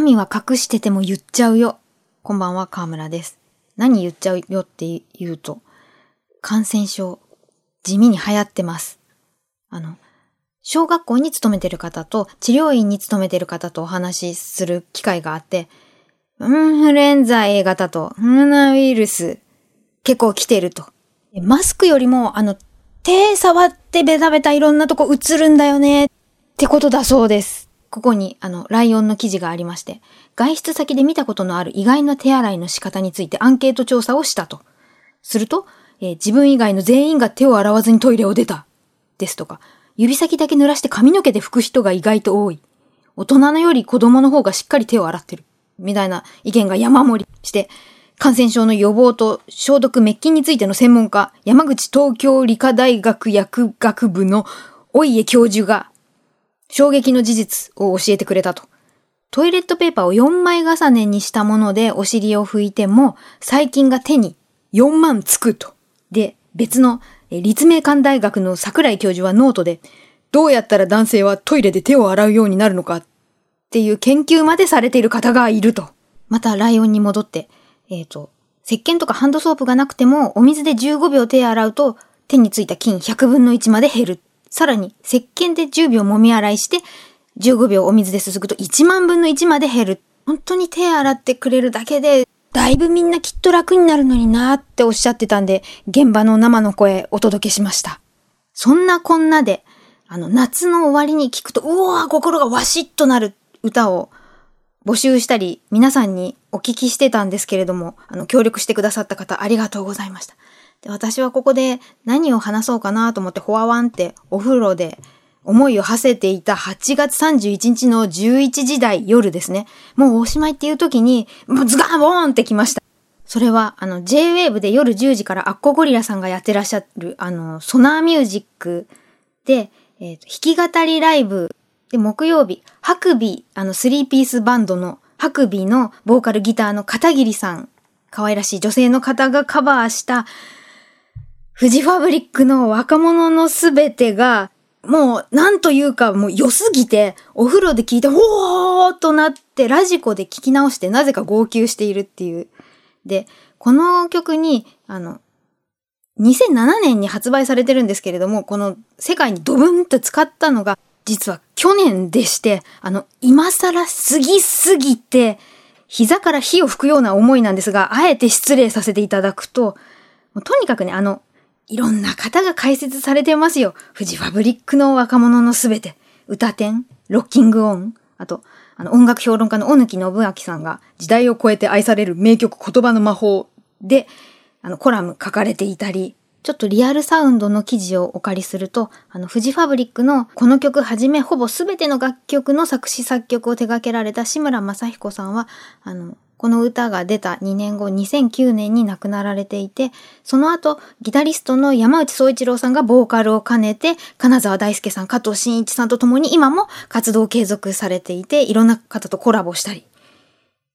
身は隠してても言っちゃうよ。こんばんは、河村です。何言っちゃうよって言うと、感染症、地味に流行ってます。あの、小学校に勤めてる方と治療院に勤めてる方とお話しする機会があって、インフルエンザ A 型とコロナウイルス結構来てると。マスクよりも、あの、手触ってベタベタいろんなとこ映るんだよねってことだそうです。ここに、あの、ライオンの記事がありまして、外出先で見たことのある意外な手洗いの仕方についてアンケート調査をしたと。すると、えー自分以外の全員が手を洗わずにトイレを出た。ですとか、指先だけ濡らして髪の毛で拭く人が意外と多い。大人のより子供の方がしっかり手を洗ってる。みたいな意見が山盛りして、感染症の予防と消毒滅菌についての専門家、山口東京理科大学薬学部のお家教授が、衝撃の事実を教えてくれたと。トイレットペーパーを4枚重ねにしたものでお尻を拭いても、細菌が手に4万つくと。で、別の立命館大学の桜井教授はノートで、どうやったら男性はトイレで手を洗うようになるのかっていう研究までされている方がいると。また、ライオンに戻って、えっ、と、石鹸とかハンドソープがなくても、お水で15秒手洗うと、手についた菌100分の1まで減る。さらに、石鹸で10秒揉み洗いして、15秒お水ですすぐと1万分の1まで減る。本当に手洗ってくれるだけで、だいぶみんなきっと楽になるのになーっておっしゃってたんで、現場の生の声お届けしました。そんなこんなで、あの、夏の終わりに聞くと、うわー心がわしっとなる歌を募集したり、皆さんにお聞きしてたんですけれども、あの、協力してくださった方、ありがとうございました。で、私はここで何を話そうかなと思って、ほわわんってお風呂で思いを馳せていた8月31日の11時台夜ですね。もうおしまいっていう時に、もうズガーボーンってきました。それは、あの、J-Wave で夜10時からアッコゴリラさんがやってらっしゃる、あの、ソナーミュージックで、えーと弾き語りライブで、木曜日、ハクビ、あの、スリーピースバンドのハクビのボーカルギターの片桐さん、可愛らしい女性の方がカバーした、フジファブリックの若者のすべてが、もう、なんというか、もう良すぎて、お風呂で聞いて、ほーとなって、ラジコで聞き直して、なぜか号泣しているっていう。で、この曲に、あの、2007年に発売されてるんですけれども、この世界にドブンと使ったのが、実は去年でして、あの、今更すぎすぎて、膝から火を吹くような思いなんですが、あえて失礼させていただくと、とにかくね、あの、いろんな方が解説されてますよ。フジファブリックの若者のすべて。歌展、ロッキングオン、あと、あの、音楽評論家の小貫信明さんが、時代を超えて愛される名曲言葉の魔法で、あの、コラム書かれていたり、ちょっとリアルサウンドの記事をお借りすると、あの、フジファブリックのこの曲はじめほぼすべての楽曲の作詞作曲を手掛けられた志村正彦さんは、あの、この歌が出た2年後、2009年に亡くなられていて、その後、ギタリストの山内総一郎さんがボーカルを兼ねて、金沢大輔さん、加藤真一さんと共に今も活動を継続されていて、いろんな方とコラボしたり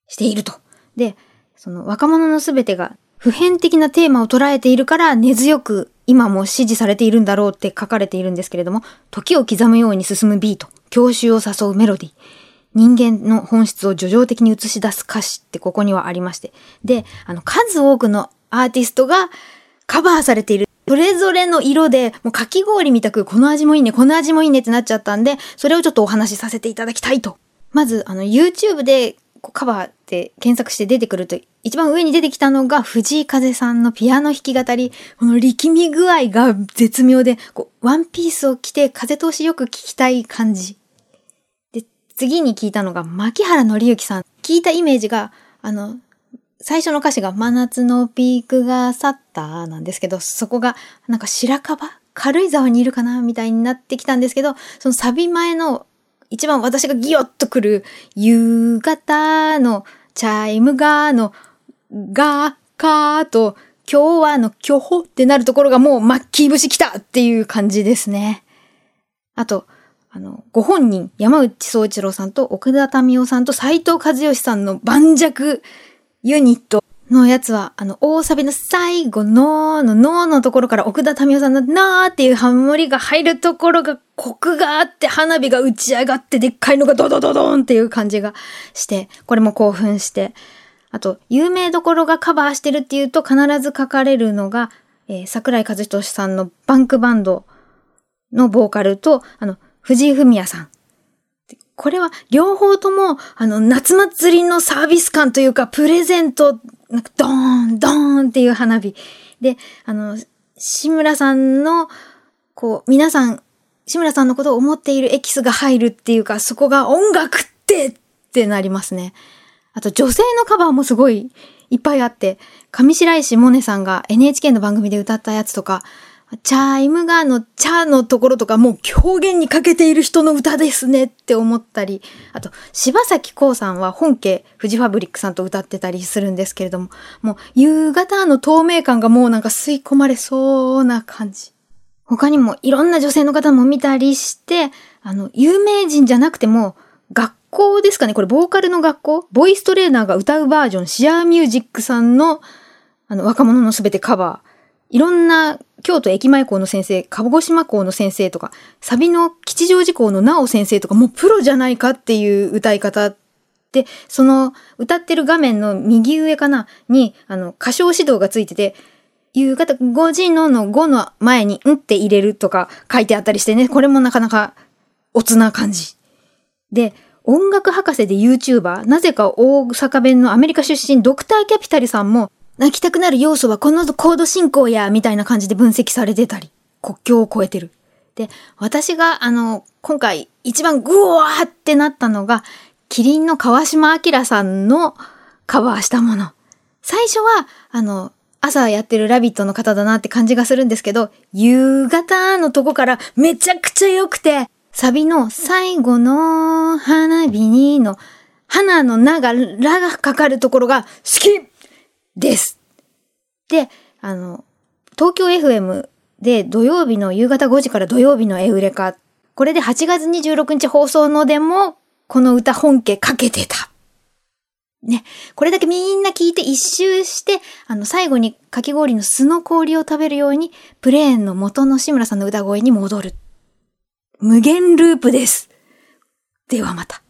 していると。で、その若者のすべてが普遍的なテーマを捉えているから根強く今も支持されているんだろうって書かれているんですけれども、時を刻むように進むビート、郷愁を誘うメロディー、人間の本質を叙情的に映し出す歌詞ってここにはありまして。で、あの、数多くのアーティストがカバーされている。それぞれの色で、もうかき氷みたく、この味もいいね、この味もいいねってなっちゃったんで、それをちょっとお話しさせていただきたいと。まず、あの、YouTube でこうカバーって検索して出てくると、一番上に出てきたのが藤井風さんのピアノ弾き語り。この力み具合が絶妙で、こう、ワンピースを着て風通しよく聞きたい感じ。次に聞いたのが牧原紀之さん。聞いたイメージが、あの、最初の歌詞が真夏のピークが去ったなんですけど、そこがなんか白樺？軽井沢にいるかなみたいになってきたんですけど、そのサビ前の一番私がギヨッとくる夕方のチャイムがのがかと今日はの今日ってなるところがもうマッキー節来たっていう感じですね。あと、あの、ご本人、山内総一郎さんと奥田民生さんと。斎藤和義さんの盤石ユニットのやつは、あの、大サビの最後の、の、ののところから奥田民生さんのなーっていうハモリが入るところがコクがあって花火が打ち上がってでっかいのがドドドドンっていう感じがして、これも興奮して、あと、有名どころがカバーしてるっていうと必ず書かれるのが、えー、桜井和仁さんのバンクバンドのボーカルと、あの、藤井文也さん。これは両方とも、あの、夏祭りのサービス感というか、プレゼント、なんかドーン、ドーンっていう花火。で、あの、志村さんの、こう、皆さん、志村さんのことを思っているエキスが入るっていうか、そこが音楽ってってなりますね。あと、女性のカバーもすごいいっぱいあって、上白石萌音さんが NHK の番組で歌ったやつとか、チャイムガーのチャーのところとかもう表現にかけている人の歌ですねって思ったり、あと、柴咲コウさんは本家フジファブリックさんと歌ってたりするんですけれども、もう夕方の透明感がもうなんか吸い込まれそうな感じ。他にもいろんな女性の方も見たりして、あの、有名人じゃなくても、学校ですかねこれボーカルの学校？ボイストレーナーが歌うバージョン、シアーミュージックさんの、あの、若者のすべてカバー。いろんな京都駅前校の先生、鹿児島校の先生とか、サビの吉祥寺校の直先生とか、もうプロじゃないかっていう歌い方で、その歌ってる画面の右上かな？に、あの、歌唱指導がついてて、夕方5時のの5の前にんって入れるとか書いてあったりしてね、これもなかなかおつな感じ。で、音楽博士で YouTuber、なぜか大阪弁のアメリカ出身ドクターキャピタルさんも泣きたくなる要素はこのコード進行や、みたいな感じで分析されてたり、国境を越えてる。で、私が、あの、今回一番グワーってなったのが、キリンの川島明さんのカバーしたもの。最初は、あの、朝やってるラビットの方だなって感じがするんですけど、夕方のとこからめちゃくちゃ良くて、サビの最後の花火にの、花の名が、らがかかるところが好きです。で、あの、東京 FM で土曜日の夕方5時から土曜日のエウレカ。これで8月26日放送のでも、この歌本家かけてた。ね。これだけみんな聞いて一周して、あの、最後にかき氷の酢の氷を食べるように、プレーンの元の志村さんの歌声に戻る。無限ループです。ではまた。